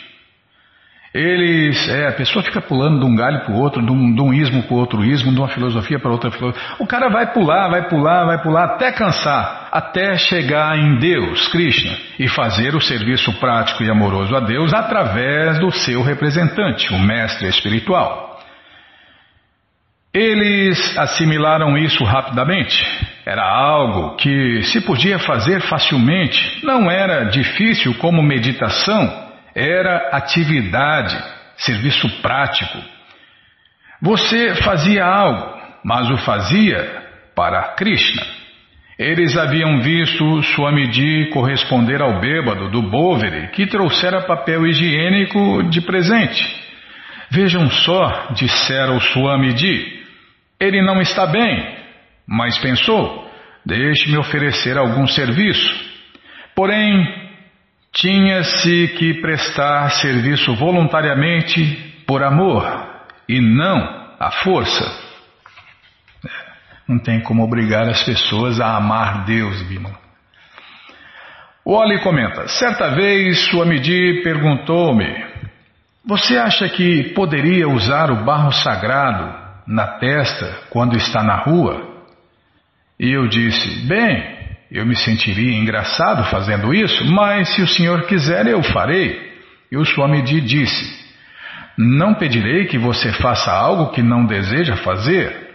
Eles, é, a pessoa fica pulando de um galho para o outro, de um, de um ismo para outro ismo, de uma filosofia para outra filosofia. O cara vai pular, vai pular, vai pular até cansar, até chegar em Deus, Krishna, e fazer o serviço prático e amoroso a Deus através do seu representante, o mestre espiritual. Eles assimilaram isso rapidamente. Era algo que se podia fazer facilmente, não era difícil como meditação era atividade, serviço prático. Você fazia algo, mas o fazia para Krishna. Eles haviam visto Swamiji corresponder ao bêbado do Boveri que trouxera papel higiênico de presente. Vejam só, dissera o Swamiji, ele não está bem, mas pensou, deixe-me oferecer algum serviço. Porém, tinha-se que prestar serviço voluntariamente por amor e não à força. Não tem como obrigar as pessoas a amar Deus, Bima. O Oli comenta: certa vez Swamiji perguntou-me: Você acha que poderia usar o barro sagrado na testa quando está na rua? E eu disse: Bem, eu me sentiria engraçado fazendo isso, mas se o senhor quiser, eu farei. E o Swamiji disse: Não pedirei que você faça algo que não deseja fazer.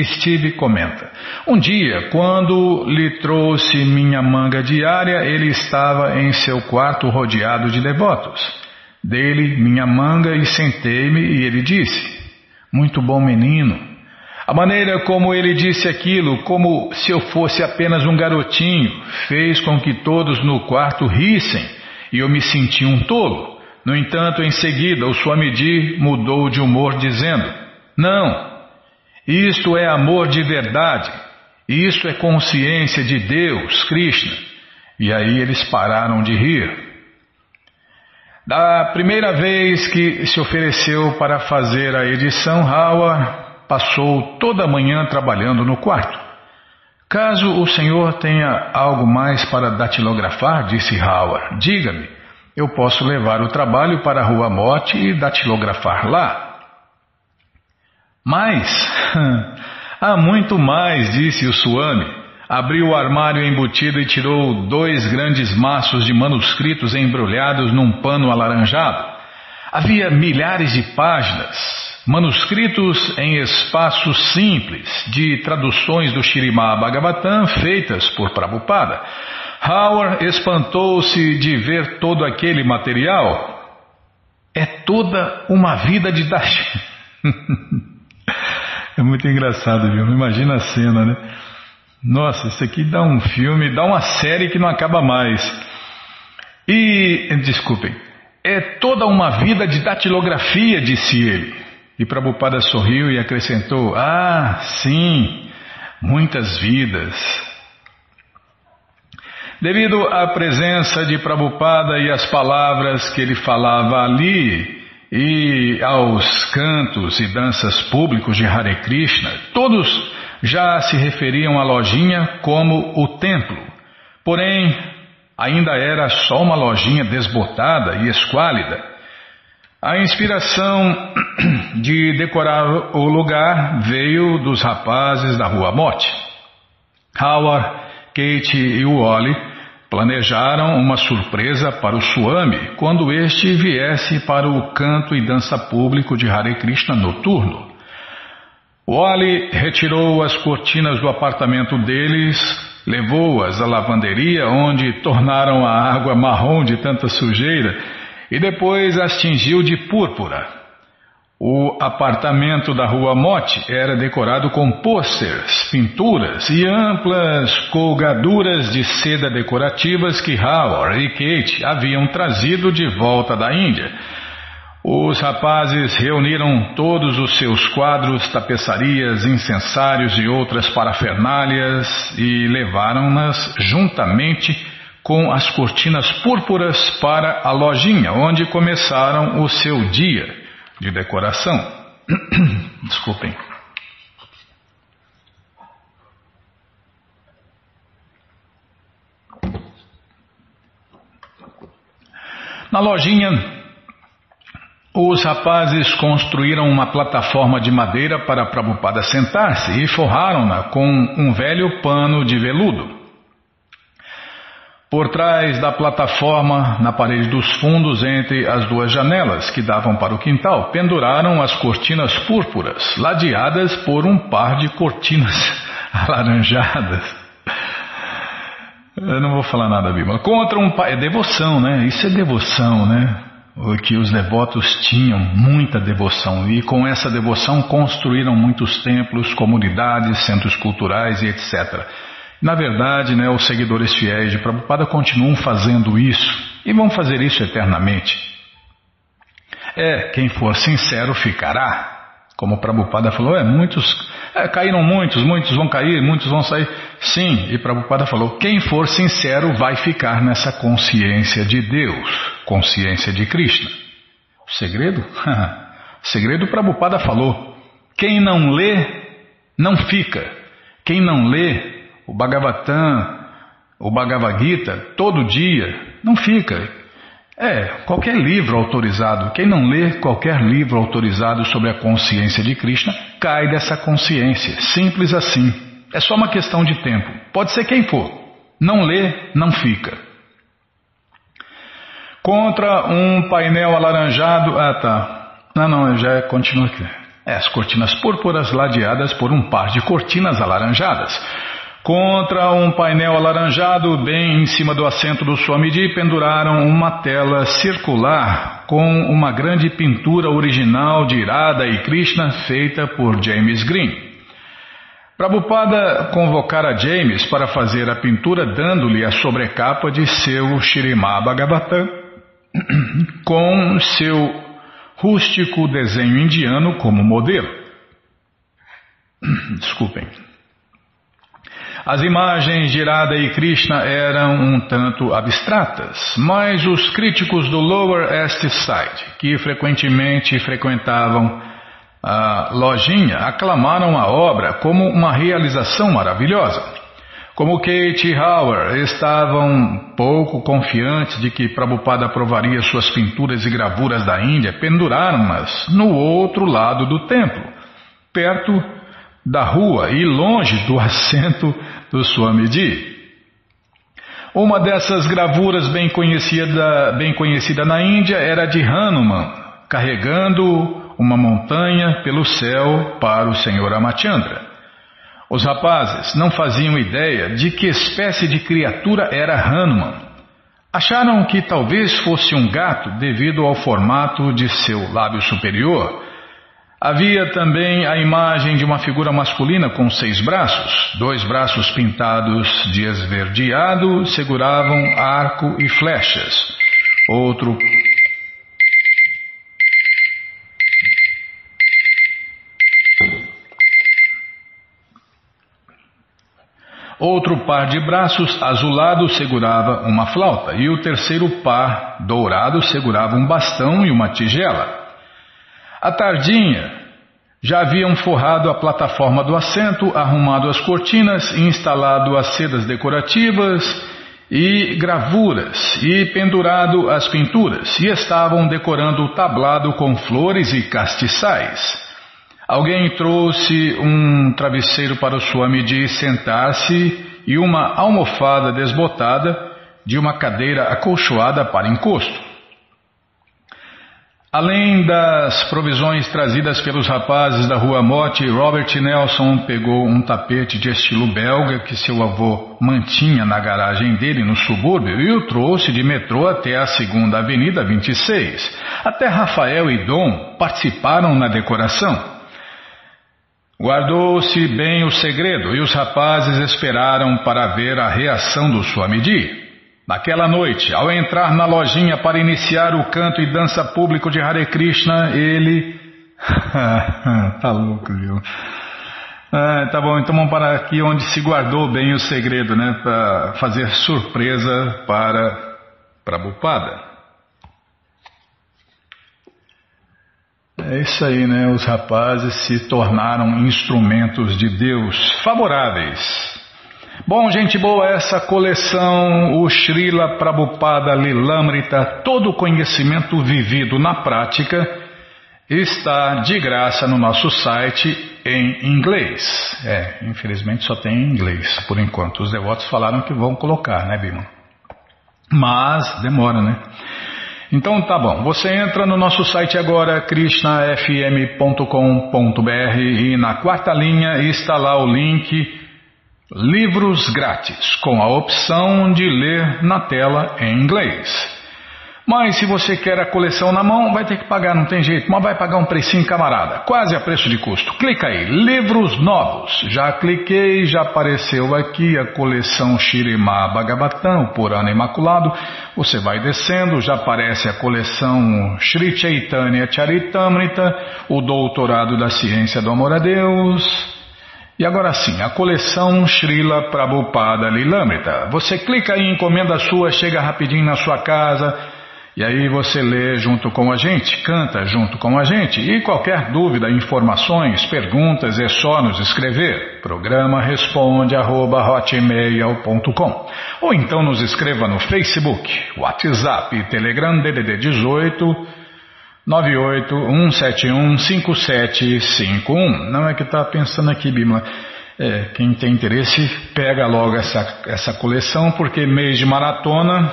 Steve comenta: Um dia, quando lhe trouxe minha manga diária, ele estava em seu quarto rodeado de devotos. Dei-lhe minha manga e sentei-me, e ele disse: Muito bom menino. A maneira como ele disse aquilo, como se eu fosse apenas um garotinho, fez com que todos no quarto rissem e eu me senti um tolo. No entanto, em seguida, o Swamiji mudou de humor, dizendo: Não, isto é amor de verdade, isto é consciência de Deus, Krishna. E aí eles pararam de rir. Da primeira vez que se ofereceu para fazer a edição, Hawa passou toda a manhã trabalhando no quarto. Caso o senhor tenha algo mais para datilografar, disse Howard, diga-me. Eu posso levar o trabalho para a Rua Morte e datilografar lá. Mas, [LAUGHS] há muito mais, disse o Suame. Abriu o armário embutido e tirou dois grandes maços de manuscritos embrulhados num pano alaranjado. Havia milhares de páginas, manuscritos em espaços simples de traduções do Shirimá Bhagavatam feitas por Prabhupada. Howard espantou-se de ver todo aquele material. É toda uma vida de Dashi. [LAUGHS] é muito engraçado, viu? Imagina a cena, né? Nossa, isso aqui dá um filme, dá uma série que não acaba mais. E, desculpem, é toda uma vida de datilografia, disse ele. E Prabhupada sorriu e acrescentou: Ah, sim, muitas vidas. Devido à presença de Prabhupada e às palavras que ele falava ali, e aos cantos e danças públicos de Hare Krishna, todos já se referiam à lojinha como o templo. Porém, ainda era só uma lojinha desbotada e esquálida a inspiração [CLEARS THROAT] de decorar o lugar veio dos rapazes da Rua Mote. Howard, Kate e Wally planejaram uma surpresa para o Swami quando este viesse para o canto e dança público de Hare Krishna noturno. Wally retirou as cortinas do apartamento deles, levou-as à lavanderia, onde tornaram a água marrom de tanta sujeira e depois as tingiu de púrpura. O apartamento da rua Mote era decorado com pôsteres, pinturas e amplas colgaduras de seda decorativas que Howard e Kate haviam trazido de volta da Índia. Os rapazes reuniram todos os seus quadros, tapeçarias, incensários e outras parafernálias e levaram-nas juntamente com as cortinas púrpuras para a lojinha, onde começaram o seu dia de decoração. [CLEARS THROAT] Desculpem. Na lojinha Os rapazes construíram uma plataforma de madeira para Prabhupada sentar-se e forraram-na com um velho pano de veludo. Por trás da plataforma, na parede dos fundos entre as duas janelas que davam para o quintal, penduraram as cortinas púrpuras, ladeadas por um par de cortinas [LAUGHS] alaranjadas. Eu não vou falar nada, Bíblia. Contra um pai. É devoção, né? Isso é devoção, né? Que os devotos tinham muita devoção e com essa devoção construíram muitos templos, comunidades, centros culturais e etc. Na verdade, né, os seguidores fiéis de Prabhupada continuam fazendo isso e vão fazer isso eternamente. É, quem for sincero ficará. Como Prabhupada falou, é, muitos é, caíram muitos, muitos vão cair, muitos vão sair. Sim, e Prabhupada falou: quem for sincero vai ficar nessa consciência de Deus, consciência de Krishna. O segredo? [LAUGHS] o segredo Prabhupada falou: quem não lê, não fica. Quem não lê, o Bhagavatam, o Bhagavad Gita, todo dia, não fica. É, qualquer livro autorizado, quem não lê qualquer livro autorizado sobre a consciência de Krishna, cai dessa consciência. Simples assim. É só uma questão de tempo. Pode ser quem for. Não lê, não fica. Contra um painel alaranjado. Ah, tá. Não, não, já continua aqui. É, as cortinas púrpuras ladeadas por um par de cortinas alaranjadas. Contra um painel alaranjado, bem em cima do assento do Swamiji, penduraram uma tela circular com uma grande pintura original de Irada e Krishna feita por James Green. Prabhupada convocara James para fazer a pintura dando-lhe a sobrecapa de seu Shirimá Bhagavatam [CLEARS THROAT] com seu rústico desenho indiano como modelo. [CLEARS THROAT] Desculpem. As imagens de Irada e Krishna eram um tanto abstratas, mas os críticos do Lower East Side, que frequentemente frequentavam a lojinha, aclamaram a obra como uma realização maravilhosa. Como Kate e Howard estavam pouco confiantes de que Prabhupada aprovaria suas pinturas e gravuras da Índia, penduraram-nas no outro lado do templo, perto da rua e longe do assento do Swamiji. Uma dessas gravuras bem conhecida, bem conhecida na Índia era de Hanuman, carregando uma montanha pelo céu para o Senhor Amachandra. Os rapazes não faziam ideia de que espécie de criatura era Hanuman. Acharam que talvez fosse um gato devido ao formato de seu lábio superior Havia também a imagem de uma figura masculina com seis braços. Dois braços pintados de esverdeado seguravam arco e flechas. Outro Outro par de braços azulado segurava uma flauta e o terceiro par dourado segurava um bastão e uma tigela. À tardinha, já haviam forrado a plataforma do assento, arrumado as cortinas, instalado as sedas decorativas e gravuras e pendurado as pinturas, e estavam decorando o tablado com flores e castiçais. Alguém trouxe um travesseiro para o Swamiji sentar-se e uma almofada desbotada de uma cadeira acolchoada para encosto. Além das provisões trazidas pelos rapazes da rua Mote, Robert Nelson pegou um tapete de estilo belga que seu avô mantinha na garagem dele no subúrbio e o trouxe de metrô até a segunda Avenida 26. Até Rafael e Dom participaram na decoração. Guardou-se bem o segredo e os rapazes esperaram para ver a reação do Swamiji. Naquela noite, ao entrar na lojinha para iniciar o canto e dança público de Hare Krishna, ele. [LAUGHS] tá louco, viu? Ah, tá bom, então vamos parar aqui onde se guardou bem o segredo, né? Para fazer surpresa para Prabhupada. É isso aí, né? Os rapazes se tornaram instrumentos de Deus favoráveis Bom, gente boa, essa coleção, o Srila Prabhupada Lilamrita, todo o conhecimento vivido na prática, está de graça no nosso site em inglês. É, infelizmente só tem em inglês por enquanto. Os devotos falaram que vão colocar, né, Bima? Mas demora, né? Então tá bom, você entra no nosso site agora, krishnafm.com.br e na quarta linha está lá o link Livros Grátis, com a opção de ler na tela em inglês. Mas se você quer a coleção na mão, vai ter que pagar, não tem jeito, mas vai pagar um precinho camarada, quase a preço de custo. Clica aí, livros novos. Já cliquei, já apareceu aqui a coleção Shirima Bhagavatam, o Purana Imaculado. Você vai descendo, já aparece a coleção Sri Chaitanya Charitamrita, o Doutorado da Ciência do Amor a Deus. E agora sim, a coleção Srila Prabhupada Lilamrita. Você clica aí, encomenda sua, chega rapidinho na sua casa e aí você lê junto com a gente, canta junto com a gente. E qualquer dúvida, informações, perguntas é só nos escrever. Programa responde arroba, Ou então nos escreva no Facebook, WhatsApp Telegram DDD 18 981715751. Não é que está pensando aqui, Bima. É, quem tem interesse, pega logo essa, essa coleção, porque mês de maratona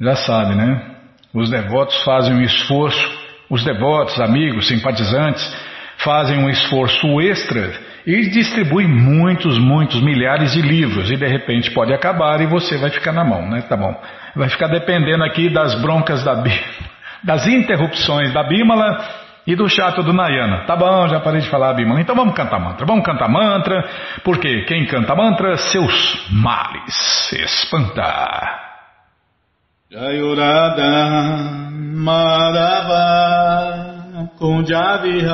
já sabe, né? Os devotos fazem um esforço, os devotos, amigos, simpatizantes, fazem um esforço extra e distribuem muitos, muitos milhares de livros e de repente pode acabar e você vai ficar na mão, né? Tá bom. Vai ficar dependendo aqui das broncas da das interrupções da Bímala e do chato do Nayana. Tá bom, já parei de falar Bímala. Então vamos cantar mantra. Vamos cantar mantra, porque quem canta mantra, seus males espanta. Jayurada Madhava Kunjavihari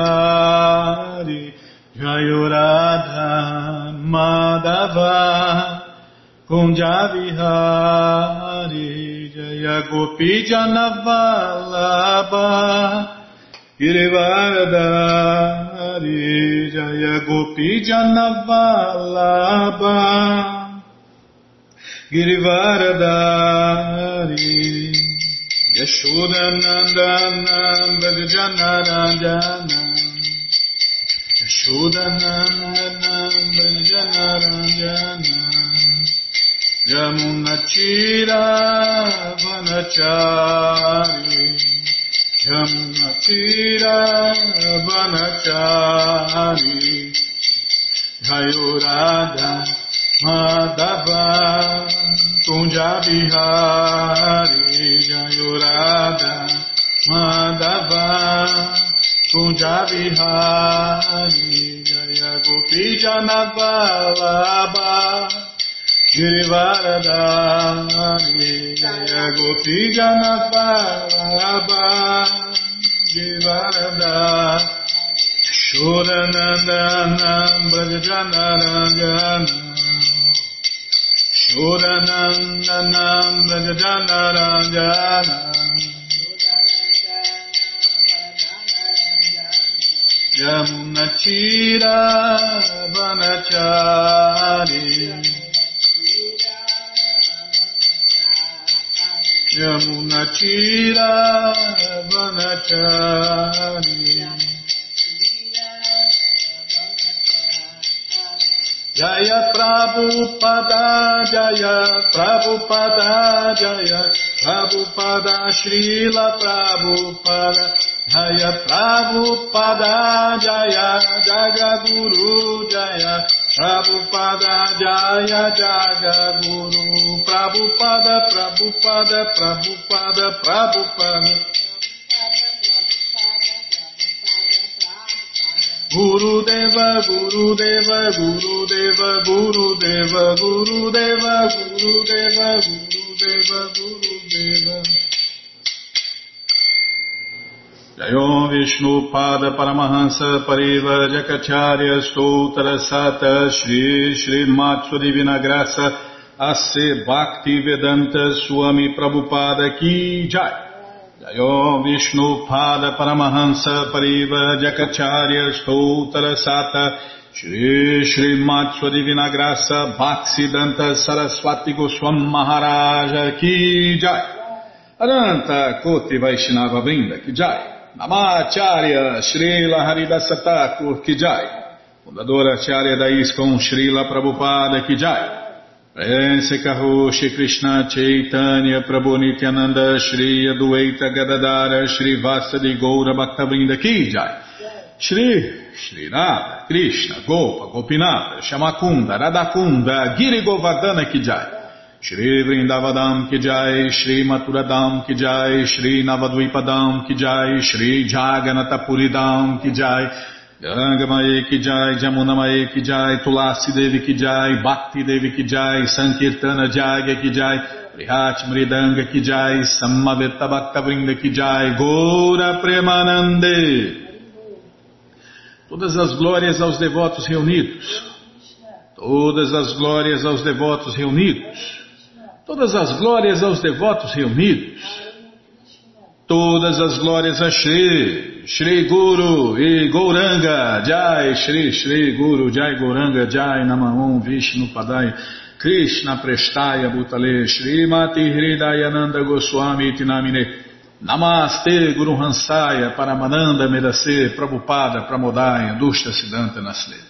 Jayurada Madhava Kunjavihari Jaya Gopi Janavalabha Girivaradari Jaya Gopi Janavalabha Girivaradari Yashodanandana Brajanarajana Yashodanandana Brajanarajana Yamunachira Vanachari Yamunachira Vanachari Jayurada Madhava Kunjabihari Jayurada Madhava Kunjabihari Jaya Janavalabha Girivaradari Jaya Gopi Janavalabha Girivaradari Shodanandana Brajanarajana Shodanandanam Brajanarajana Yamunachira Vanachari Yamunachira Vanachari Jaya Prabhupada Jaya Prabhupada Jaya Prabhupada Srila Prabhupada Jaya Prabhupada Jaya Jagaguru Jaya Prabhupada Jaya Jagaguru Prabhupada Prabhupada Prabhupada Prabhupada Guru Deva, Guru Deva, Guru Deva, Guru Deva, Guru Deva, Guru Deva, Guru Deva, Guru Deva. Jayom Vishnu Pada Paramahansa Pariva Jakacharya Stoutra Sata Shri Shri Matsu Divina Graça Ase Bhakti Vedanta Swami Prabhupada Ki Jai. Jayom Vishnu Pada Paramahansa Pariva Jakacharya Stoutara Sata Shri Shri Matsua Divina Graça Bhaksidanta Saraswati Goswam Maharaja Ki Jai. Aranta Koti Vaishnava Brinda Ki Jai Namacharya Srila Haridasa Thakur Ki Jai, fundadora Acharya da ISKCON Srila Prabhupada Ki Jai, Prense Kaho Shri Krishna Chaitanya Prabhu Nityananda Shri Adueita Gadadara Shri Vasadi Goura Bhaktavrinda Ki Jai, Shri Shri Radha Krishna Gopa Gopinata Shamakunda Radakunda Giri Govardhana Ki Jai, Shri Vrindavadam Ki Jai, Shri Maturadam Ki Jai, Shri Navadvipadam Ki Jai, Shri Jaganatapuridam Ki Jai, Ganga Mae Ki Jai, Jamuna Mae Ki Jai, Tulasi Devi Ki Jai, Bhakti Devi Ki Jai, Sankirtana Jagya Ki Jai, Prihat Mridanga Ki Jai, Samaveta Bhakta Vrinda Ki Jai, Gora Premanande. Todas as glórias aos devotos reunidos. Todas as glórias aos devotos reunidos. Todas as glórias aos devotos reunidos. Todas as glórias a Shri, Shri Guru e Gouranga, Jai, Shri, Shri Guru, Jai Gouranga, Jai Namahum, Vishnu Padai, Krishna Prestaya Bhutale, Shri Mati Hridayananda Goswami Tinamine, Namaste Guru Hansaya, Paramananda Medase, Prabhupada, Pramodaya, Dushya Siddhanta Nasle.